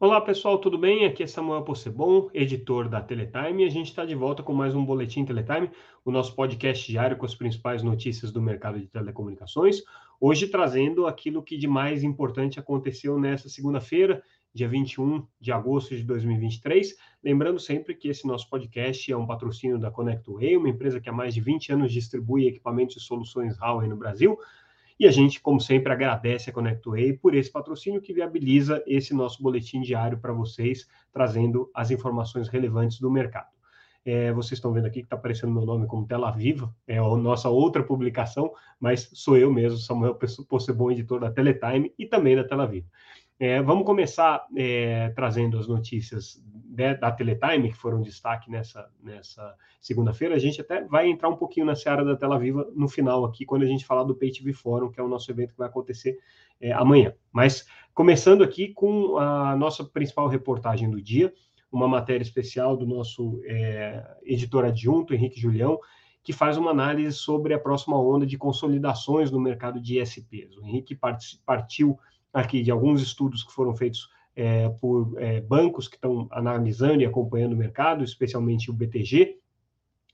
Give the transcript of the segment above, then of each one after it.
Olá pessoal, tudo bem? Aqui é Samuel Possebon, editor da Teletime, e a gente está de volta com mais um Boletim Teletime, o nosso podcast diário com as principais notícias do mercado de telecomunicações. Hoje trazendo aquilo que de mais importante aconteceu nessa segunda-feira, dia 21 de agosto de 2023. Lembrando sempre que esse nosso podcast é um patrocínio da ConnectWay, uma empresa que há mais de 20 anos distribui equipamentos e soluções Huawei no Brasil. E a gente, como sempre, agradece a ConnectWay por esse patrocínio que viabiliza esse nosso boletim diário para vocês, trazendo as informações relevantes do mercado. É, vocês estão vendo aqui que está aparecendo meu nome como Tela Viva, é a nossa outra publicação, mas sou eu mesmo, Samuel Possebon, editor da Teletime e também da Tela Viva. É, vamos começar é, trazendo as notícias de, da Teletime, que foram destaque nessa, nessa segunda-feira. A gente até vai entrar um pouquinho na seara da Tela Viva no final aqui, quando a gente falar do Pay TV Forum, que é o nosso evento que vai acontecer é, amanhã. Mas começando aqui com a nossa principal reportagem do dia, uma matéria especial do nosso é, editor adjunto, Henrique Julião, que faz uma análise sobre a próxima onda de consolidações no mercado de ISPs. O Henrique partiu aqui de alguns estudos que foram feitos é, por é, bancos que estão analisando e acompanhando o mercado, especialmente o BTG,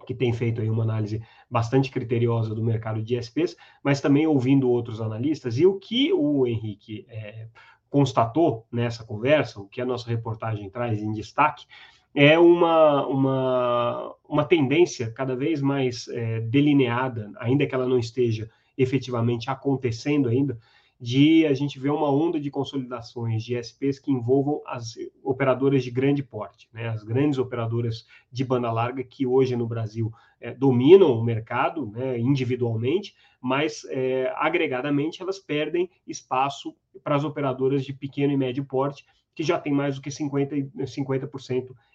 que tem feito aí uma análise bastante criteriosa do mercado de ISPs, mas também ouvindo outros analistas. E o que o Henrique é, constatou nessa conversa, o que a nossa reportagem traz em destaque, é uma, uma, uma tendência cada vez mais é, delineada, ainda que ela não esteja efetivamente acontecendo ainda, de a gente ver uma onda de consolidações de SPs que envolvam as operadoras de grande porte, né? as grandes operadoras de banda larga que hoje no Brasil é, dominam o mercado né, individualmente, mas é, agregadamente elas perdem espaço para as operadoras de pequeno e médio porte, que já tem mais do que 50%, 50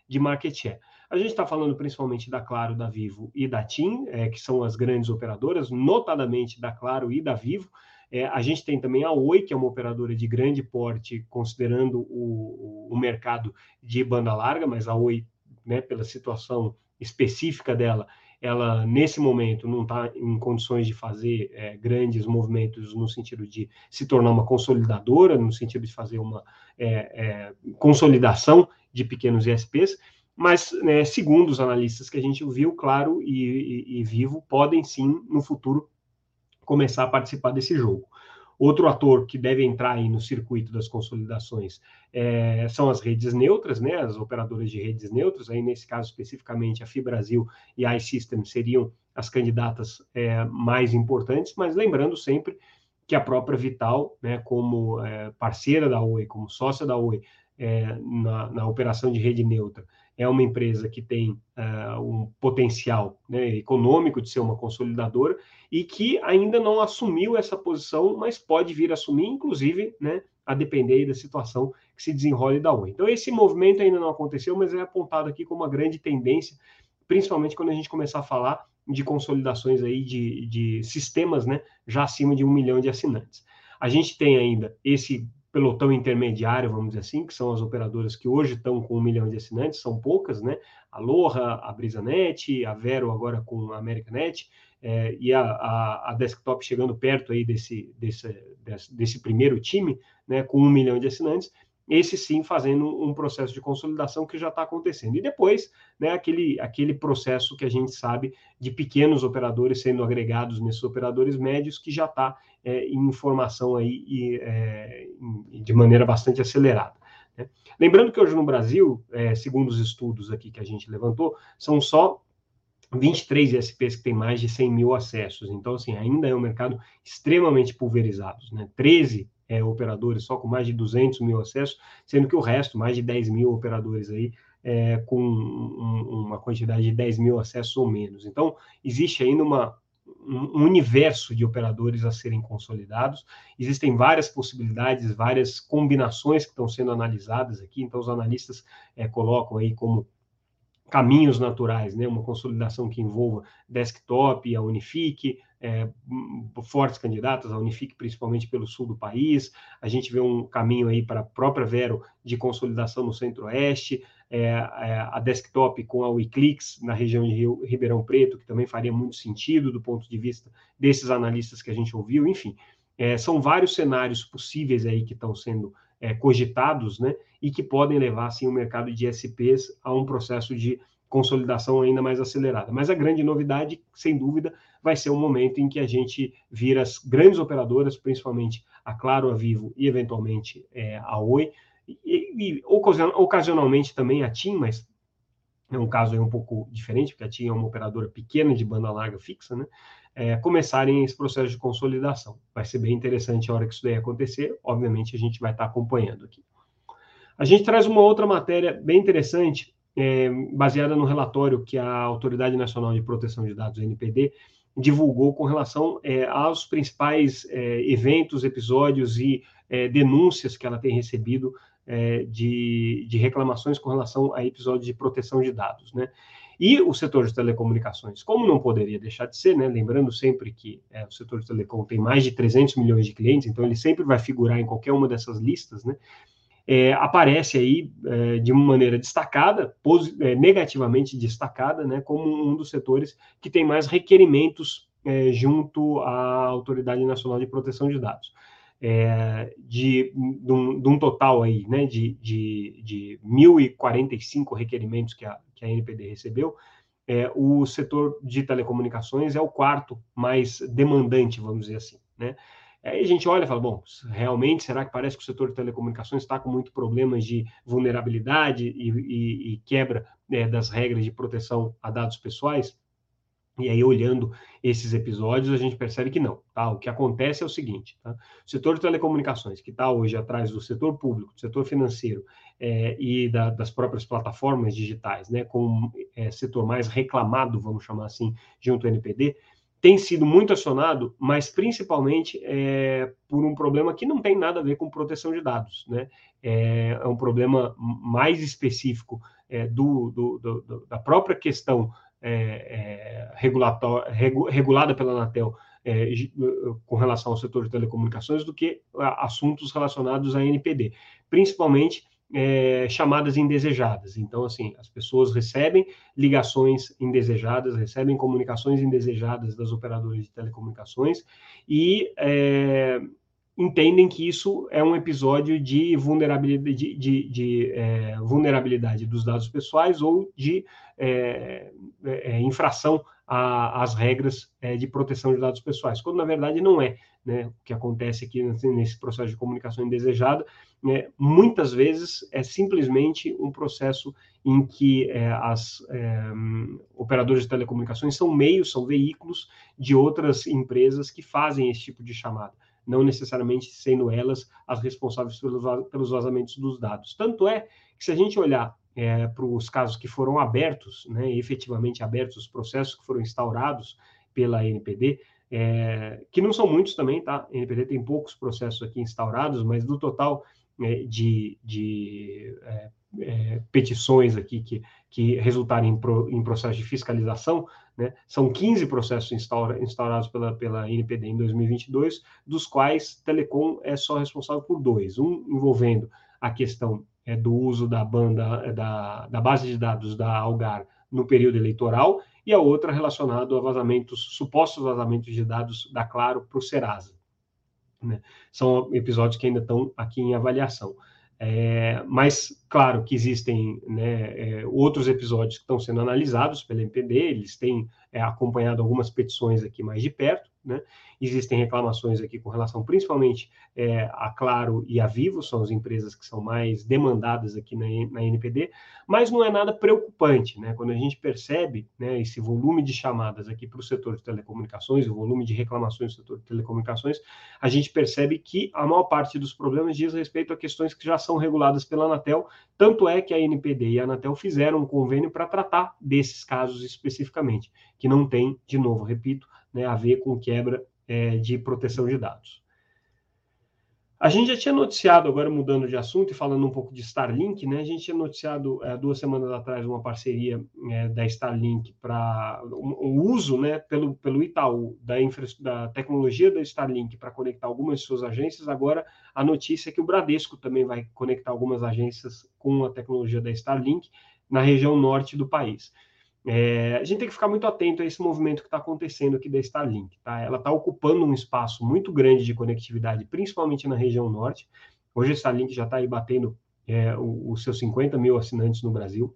de market share. A gente está falando principalmente da Claro, da Vivo e da TIM, é, que são as grandes operadoras, notadamente da Claro e da Vivo, é, a gente tem também a Oi, que é uma operadora de grande porte, considerando o, o mercado de banda larga, mas a Oi, né, pela situação específica dela, ela nesse momento não está em condições de fazer é, grandes movimentos no sentido de se tornar uma consolidadora, no sentido de fazer uma é, é, consolidação de pequenos ISPs, mas né, segundo os analistas que a gente viu, Claro e, e, e Vivo podem sim no futuro começar a participar desse jogo. Outro ator que deve entrar aí no circuito das consolidações é, são as redes neutras, né, as operadoras de redes neutras, aí nesse caso especificamente a FIBrasil e a iSystem seriam as candidatas é, mais importantes, mas lembrando sempre que a própria Vital, né, como é, parceira da Oi, como sócia da Oi é, na, na operação de rede neutra, é uma empresa que tem uh, um potencial né, econômico de ser uma consolidadora e que ainda não assumiu essa posição, mas pode vir a assumir, inclusive, né, a depender da situação que se desenrole da Oi. Então, esse movimento ainda não aconteceu, mas é apontado aqui como uma grande tendência, principalmente quando a gente começar a falar de consolidações aí de, de sistemas né, já acima de um milhão de assinantes. A gente tem ainda esse pelotão intermediário, vamos dizer assim, que são as operadoras que hoje estão com um milhão de assinantes, são poucas, né? A Loja, a Brisanet, a Vero agora com a Americanet, é, e a, a, a, Desktop chegando perto aí desse, desse, desse, desse, primeiro time, né, com um milhão de assinantes, esse sim fazendo um processo de consolidação que já está acontecendo. E depois, né, aquele, aquele processo que a gente sabe de pequenos operadores sendo agregados nesses operadores médios, que já está é, em formação aí e, é, de maneira bastante acelerada. Né? Lembrando que hoje no Brasil, é, segundo os estudos aqui que a gente levantou, são só 23 ISPs que têm mais de 100 mil acessos. Então, assim, ainda é um mercado extremamente pulverizado. Né? 13 é, operadores só com mais de 200 mil acessos, sendo que o resto, mais de 10 mil operadores aí, é, com um, uma quantidade de 10 mil acessos ou menos. Então, existe ainda uma, um universo de operadores a serem consolidados. Existem várias possibilidades, várias combinações que estão sendo analisadas aqui. Então, os analistas é, colocam aí como caminhos naturais, né? Uma consolidação que envolva desktop, a Unifique, é, fortes candidatas, a Unifique principalmente pelo sul do país. A gente vê um caminho aí para a própria Vero de consolidação no centro-oeste, é, é, a desktop com a Wiclix na região de Rio, Ribeirão Preto, que também faria muito sentido do ponto de vista desses analistas que a gente ouviu, enfim. É, são vários cenários possíveis aí que estão sendo é, cogitados, né, e que podem levar, assim, o mercado de SPs a um processo de consolidação ainda mais acelerada. Mas a grande novidade, sem dúvida, vai ser o momento em que a gente vira as grandes operadoras, principalmente a Claro, a Vivo e, eventualmente, é, a Oi, e, e, ocasionalmente também a TIM, mas é um caso aí um pouco diferente, porque a TIM é uma operadora pequena de banda larga fixa, né? É, começarem esse processo de consolidação. Vai ser bem interessante a hora que isso daí acontecer. Obviamente, a gente vai estar acompanhando aqui. A gente traz uma outra matéria bem interessante, é, baseada no relatório que a Autoridade Nacional de Proteção de Dados, NPD, divulgou com relação é, aos principais é, eventos, episódios e é, denúncias que ela tem recebido é, de, de, reclamações com relação a episódios de proteção de dados, né? E o setor de telecomunicações, como não poderia deixar de ser, né? Lembrando sempre que é, o setor de telecom tem mais de 300 milhões de clientes, então ele sempre vai figurar em qualquer uma dessas listas, né? É, aparece aí é, de uma maneira destacada, é, negativamente destacada, né, como um dos setores que tem mais requerimentos é, junto à Autoridade Nacional de Proteção de Dados é, de, de, um, de, um, total aí, né, de, de, de 1.045 requerimentos que a, que a NPD recebeu, é, o setor de telecomunicações é o quarto mais demandante, vamos dizer assim, né? Aí a gente olha e fala, bom, realmente, será que parece que o setor de telecomunicações está com muito problemas de vulnerabilidade e, e, e quebra é, das regras de proteção a dados pessoais? E aí, olhando esses episódios, a gente percebe que não. Tá? O que acontece é o seguinte: tá? o setor de telecomunicações, que está hoje atrás do setor público, do setor financeiro é, e da, das próprias plataformas digitais, né, como é, setor mais reclamado, vamos chamar assim, junto ao NPD, tem sido muito acionado, mas principalmente é, por um problema que não tem nada a ver com proteção de dados. Né? É, é um problema mais específico é, do, do, do, da própria questão é, é, regulada pela Anatel é, com relação ao setor de telecomunicações do que assuntos relacionados à NPD, principalmente é, chamadas indesejadas. Então, assim, as pessoas recebem ligações indesejadas, recebem comunicações indesejadas das operadoras de telecomunicações e é, entendem que isso é um episódio de vulnerabilidade, de, de, de é, vulnerabilidade dos dados pessoais ou de é, é, é infração às regras é, de proteção de dados pessoais, quando na verdade não é. Né? O que acontece aqui nesse processo de comunicação indesejada, né, muitas vezes é simplesmente um processo em que é, as operadoras de telecomunicações são meios, são veículos de outras empresas que fazem esse tipo de chamada não necessariamente sendo elas as responsáveis pelos, pelos vazamentos dos dados. Tanto é que se a gente olhar é, para os casos que foram abertos, né, efetivamente abertos, os processos que foram instaurados pela NPD, é, que não são muitos também, tá? A NPD tem poucos processos aqui instaurados, mas do total é, de, de é, é, petições aqui que, que resultarem em, pro, em processo de fiscalização, né? São 15 processos instaura, instaurados pela, pela NPD em 2022, dos quais Telecom é só responsável por dois. Um envolvendo a questão é, do uso da banda, é, da, da base de dados da Algar no período eleitoral, e a outra relacionada a vazamentos, supostos vazamentos de dados da Claro para o Serasa. Né? São episódios que ainda estão aqui em avaliação. É, mas, claro que existem né, é, outros episódios que estão sendo analisados pela MPD, eles têm é, acompanhado algumas petições aqui mais de perto, né? Existem reclamações aqui com relação principalmente é, a Claro e a Vivo, são as empresas que são mais demandadas aqui na, na NPD, mas não é nada preocupante, né? Quando a gente percebe né, esse volume de chamadas aqui para o setor de telecomunicações, o volume de reclamações do setor de telecomunicações, a gente percebe que a maior parte dos problemas diz respeito a questões que já são reguladas pela Anatel, tanto é que a NPD e a Anatel fizeram um convênio para tratar desses casos especificamente, que não tem, de novo, repito, né, a ver com quebra é, de proteção de dados. A gente já tinha noticiado, agora mudando de assunto e falando um pouco de Starlink, né? A gente tinha noticiado é, duas semanas atrás uma parceria é, da Starlink para o um, um uso, né, pelo, pelo Itaú da, infra, da tecnologia da Starlink para conectar algumas de suas agências. Agora a notícia é que o Bradesco também vai conectar algumas agências com a tecnologia da Starlink na região norte do país. É, a gente tem que ficar muito atento a esse movimento que está acontecendo aqui da Starlink. Tá? Ela está ocupando um espaço muito grande de conectividade, principalmente na região norte. Hoje a Starlink já está aí batendo é, os seus 50 mil assinantes no Brasil.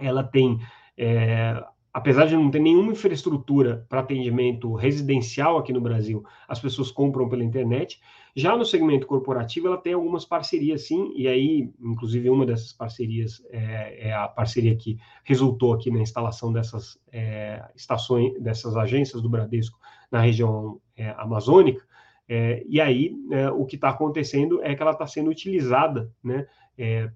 Ela tem é, apesar de não ter nenhuma infraestrutura para atendimento residencial aqui no Brasil, as pessoas compram pela internet. Já no segmento corporativo, ela tem algumas parcerias, sim, e aí, inclusive, uma dessas parcerias é, é a parceria que resultou aqui na instalação dessas é, estações, dessas agências do Bradesco na região é, amazônica. É, e aí, é, o que está acontecendo é que ela está sendo utilizada, né,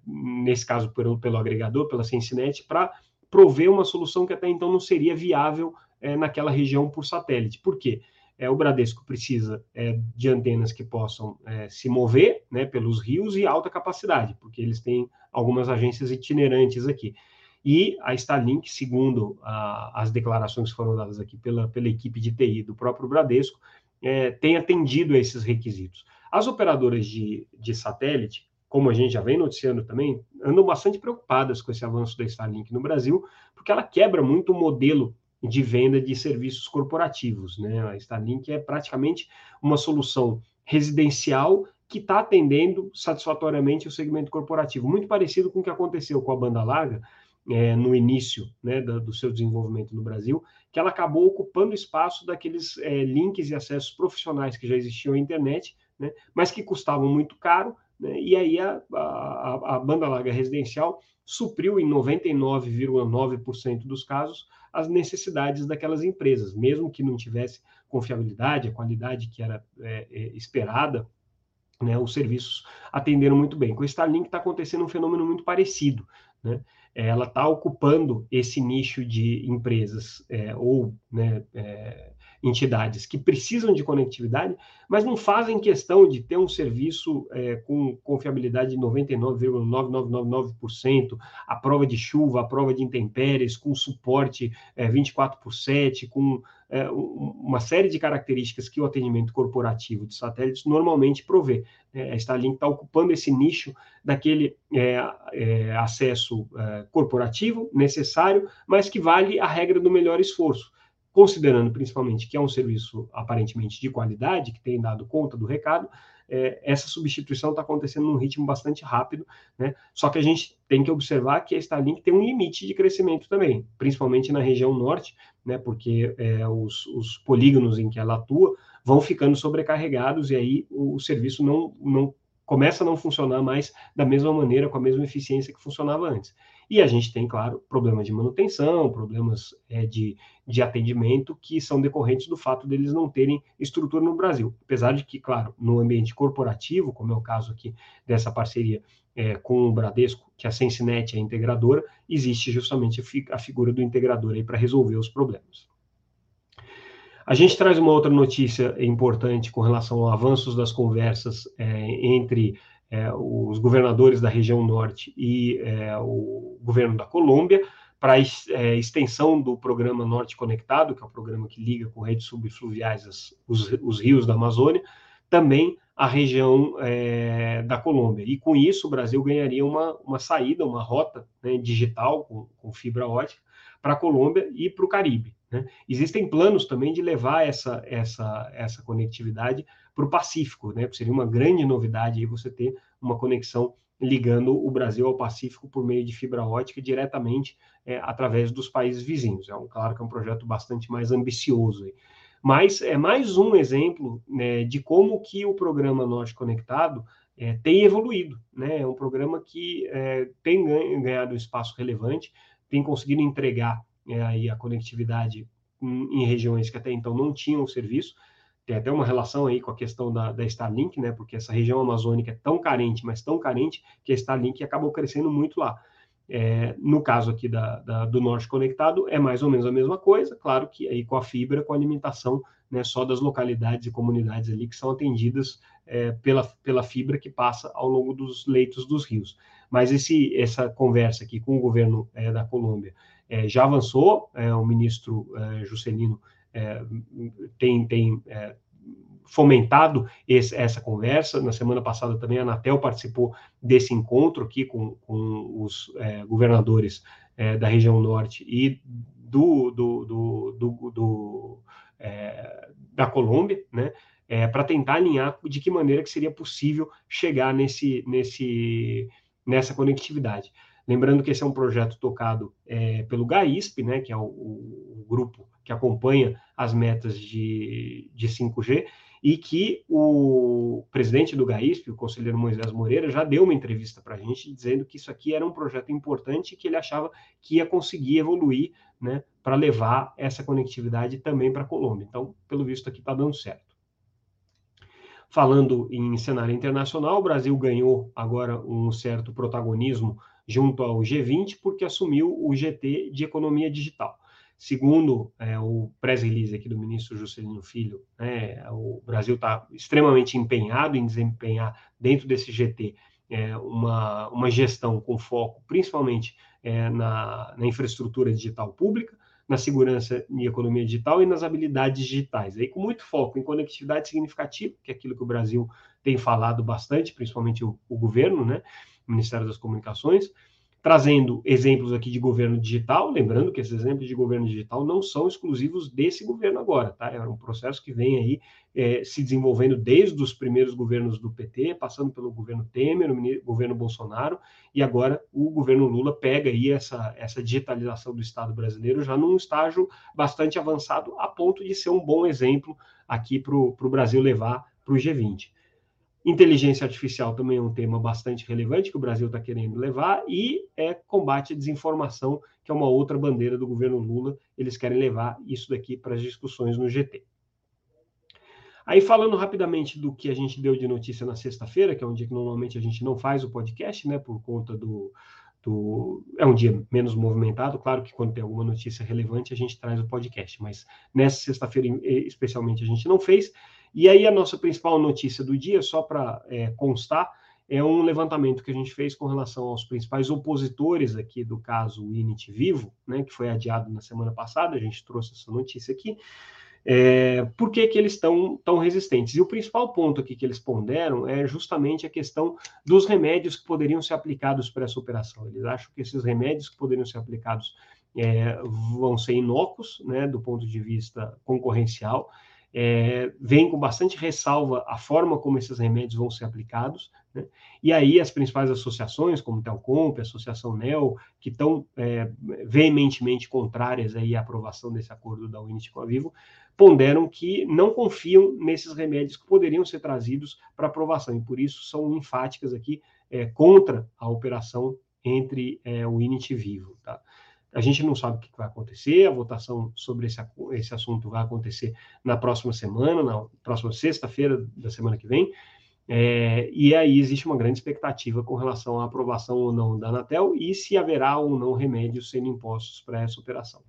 nesse caso pelo, pelo agregador, pela Sensinet, para prover uma solução que até então não seria viável é, naquela região por satélite. Por quê? É, o Bradesco precisa é, de antenas que possam é, se mover né, pelos rios e alta capacidade, porque eles têm algumas agências itinerantes aqui. E a Starlink, segundo a, as declarações que foram dadas aqui pela, pela equipe de TI do próprio Bradesco, é, tem atendido a esses requisitos. As operadoras de, de satélite, como a gente já vem noticiando também, andam bastante preocupadas com esse avanço da Starlink no Brasil, porque ela quebra muito o modelo de venda de serviços corporativos. Né? A Starlink é praticamente uma solução residencial que está atendendo satisfatoriamente o segmento corporativo, muito parecido com o que aconteceu com a banda larga é, no início né, do, do, seu desenvolvimento no Brasil, que ela acabou ocupando espaço daqueles é, links e acessos profissionais que já existiam na internet, né, mas que custavam muito caro né? E aí a, a, a banda larga residencial supriu em 99,9% dos casos as necessidades daquelas empresas, mesmo que não tivesse confiabilidade, a qualidade que era é, é, esperada, né, os serviços atenderam muito bem. Com o Starlink está acontecendo um fenômeno muito parecido. Né? Ela está ocupando esse nicho de empresas é, ou né, é, entidades que precisam de conectividade, mas não fazem questão de ter um serviço é, com confiabilidade de 99,9999%, a prova de chuva, a prova de intempéries, com suporte é, 24 por 7, com é, uma série de características que o atendimento corporativo de satélites normalmente provê. É, a Starlink está ocupando esse nicho daquele é, é, acesso é, corporativo necessário, mas que vale a regra do melhor esforço considerando principalmente que é um serviço aparentemente de qualidade, que tem dado conta do recado, é, essa substituição está acontecendo num ritmo bastante rápido, né? Só que a gente tem que observar que a Starlink tem um limite de crescimento também, principalmente na região norte, né? Porque é, os, os polígonos em que ela atua vão ficando sobrecarregados e aí o, o serviço não, não começa a não funcionar mais da mesma maneira, com a mesma eficiência que funcionava antes. E a gente tem, claro, problemas de manutenção, problemas é, de, de atendimento que são decorrentes do fato deles não terem estrutura no Brasil. Apesar de que, claro, no ambiente corporativo, como é o caso aqui dessa parceria é, com o Bradesco, que a Sensinet é a integradora, existe justamente a figura do integrador aí para resolver os problemas. A gente traz uma outra notícia importante com relação a avanços das conversas é, entre é, os governadores da região norte e é, o governo da Colômbia para a é, extensão do programa Norte Conectado, que é o programa que liga com redes subfluviais as, os, os, rios da Amazônia, também a região é, da Colômbia. E com isso o Brasil ganharia uma, uma saída, uma rota né, digital com, com fibra ótica para a Colômbia e para o Caribe. Né? Existem planos também de levar essa, essa, essa conectividade para o Pacífico, né? Seria uma grande novidade aí você ter uma conexão ligando o Brasil ao Pacífico por meio de fibra ótica diretamente é, através dos países vizinhos. É um, claro que é um projeto bastante mais ambicioso. Aí. Mas é mais um exemplo né, de como que o programa Norte Conectado é, tem evoluído. Né? É um programa que é, tem ganhado um espaço relevante, tem conseguido entregar é, aí a conectividade em, em regiões que até então não tinham serviço, tem até uma relação aí com a questão da, da Starlink, né? Porque essa região amazônica é tão carente, mas tão carente, que a Starlink acabou crescendo muito lá. É, no caso aqui da, da, do Norte Conectado, é mais ou menos a mesma coisa, claro que aí com a fibra, com a alimentação né, só das localidades e comunidades ali que são atendidas é, pela, pela fibra que passa ao longo dos leitos dos rios. Mas esse, essa conversa aqui com o governo é, da Colômbia é, já avançou, é, o ministro é, Juscelino é, tem, tem é, fomentado esse, essa conversa. Na semana passada também a Anatel participou desse encontro aqui com, com os governadores da região norte e do, do, do, do, do da Colômbia, né? é, para tentar alinhar de que maneira que seria possível chegar nesse, nesse, nessa conectividade. Lembrando que esse é um projeto tocado é, pelo GAISP, né, que é o, o, grupo que acompanha as metas de, de 5G, e que o presidente do GAISP, o conselheiro Moisés Moreira, já deu uma entrevista para a gente dizendo que isso aqui era um projeto importante e que ele achava que ia conseguir evoluir né, para levar essa conectividade também para a Colômbia. Então, pelo visto, aqui está dando certo. Falando em cenário internacional, o Brasil ganhou agora um certo protagonismo junto ao G20, porque assumiu o GT de Economia Digital. Segundo é, o press release aqui do ministro Juscelino Filho, né, o Brasil está extremamente empenhado em desempenhar dentro desse GT é, uma, uma gestão com foco principalmente é, na, na infraestrutura digital pública, na segurança e economia digital e nas habilidades digitais. Aí com muito foco em conectividade significativa, que é aquilo que o Brasil tem falado bastante, principalmente o, o governo, né? Ministério das Comunicações, trazendo exemplos aqui de governo digital, lembrando que esses exemplos de governo digital não são exclusivos desse governo agora, tá? É um processo que vem aí é, se desenvolvendo desde os primeiros governos do PT, passando pelo governo Temer, o governo Bolsonaro, e agora o governo Lula pega aí essa, essa digitalização do Estado brasileiro já num estágio bastante avançado, a ponto de ser um bom exemplo aqui para o Brasil levar para o G20. Inteligência artificial também é um tema bastante relevante que o Brasil está querendo levar, e é combate à desinformação, que é uma outra bandeira do governo Lula. Eles querem levar isso daqui para as discussões no GT. Aí, falando rapidamente do que a gente deu de notícia na sexta-feira, que é um dia que normalmente a gente não faz o podcast, né, por conta do, do. É um dia menos movimentado, claro que quando tem alguma notícia relevante a gente traz o podcast, mas nessa sexta-feira especialmente a gente não fez. E aí a nossa principal notícia do dia, só para é, constar, é um levantamento que a gente fez com relação aos principais opositores aqui do caso Init Vivo, né, que foi adiado na semana passada, a gente trouxe essa notícia aqui. É, por que, que eles estão tão resistentes? E o principal ponto aqui que eles ponderam é justamente a questão dos remédios que poderiam ser aplicados para essa operação. Eles acham que esses remédios que poderiam ser aplicados é, vão ser inócuos, né, do ponto de vista concorrencial, é, vem com bastante ressalva a forma como esses remédios vão ser aplicados, né? e aí as principais associações, como Telcomp, Associação NEL, que estão é, veementemente contrárias aí à aprovação desse acordo da Unity com a Vivo, ponderam que não confiam nesses remédios que poderiam ser trazidos para aprovação, e por isso são enfáticas aqui é, contra a operação entre é, o Init e Vivo. Tá? A gente não sabe o que vai acontecer, a votação sobre esse, esse assunto vai acontecer na próxima semana, na próxima sexta-feira da semana que vem, é, e aí existe uma grande expectativa com relação à aprovação ou não da Anatel e se haverá ou não remédios sendo impostos para essa operação.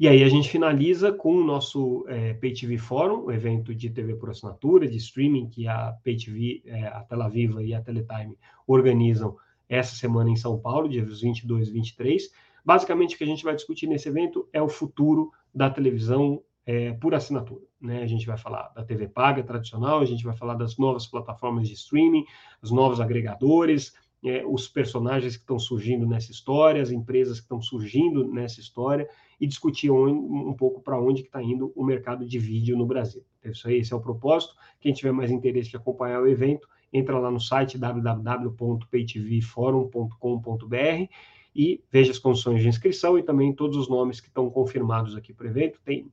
E aí a gente finaliza com o nosso é, PayTV Forum, o evento de TV por assinatura, de streaming que a PayTV, é, a Tela Viva e a Teletime organizam essa semana em São Paulo, dias 22 e 23. Basicamente, o que a gente vai discutir nesse evento é o futuro da televisão é, por assinatura. Né? A gente vai falar da TV paga tradicional, a gente vai falar das novas plataformas de streaming, os novos agregadores, é, os personagens que estão surgindo nessa história, as empresas que estão surgindo nessa história, e discutir um, pouco para onde está indo o mercado de vídeo no Brasil. Isso aí, esse é o propósito. Quem tiver mais interesse de acompanhar o evento, entra lá no site www.paytvforum.com.br e veja as condições de inscrição e também todos os nomes que estão confirmados aqui para o evento. Tem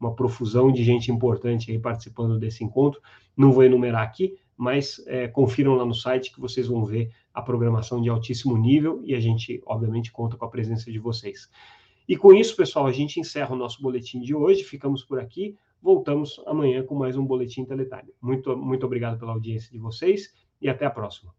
uma profusão de gente importante aí participando desse encontro. Não vou enumerar aqui, mas é, confiram lá no site que vocês vão ver a programação de altíssimo nível e a gente, obviamente, conta com a presença de vocês. E com isso, pessoal, a gente encerra o nosso boletim de hoje. Ficamos por aqui. Voltamos amanhã com mais um Boletim Teletime. Muito, muito obrigado pela audiência de vocês e até a próxima.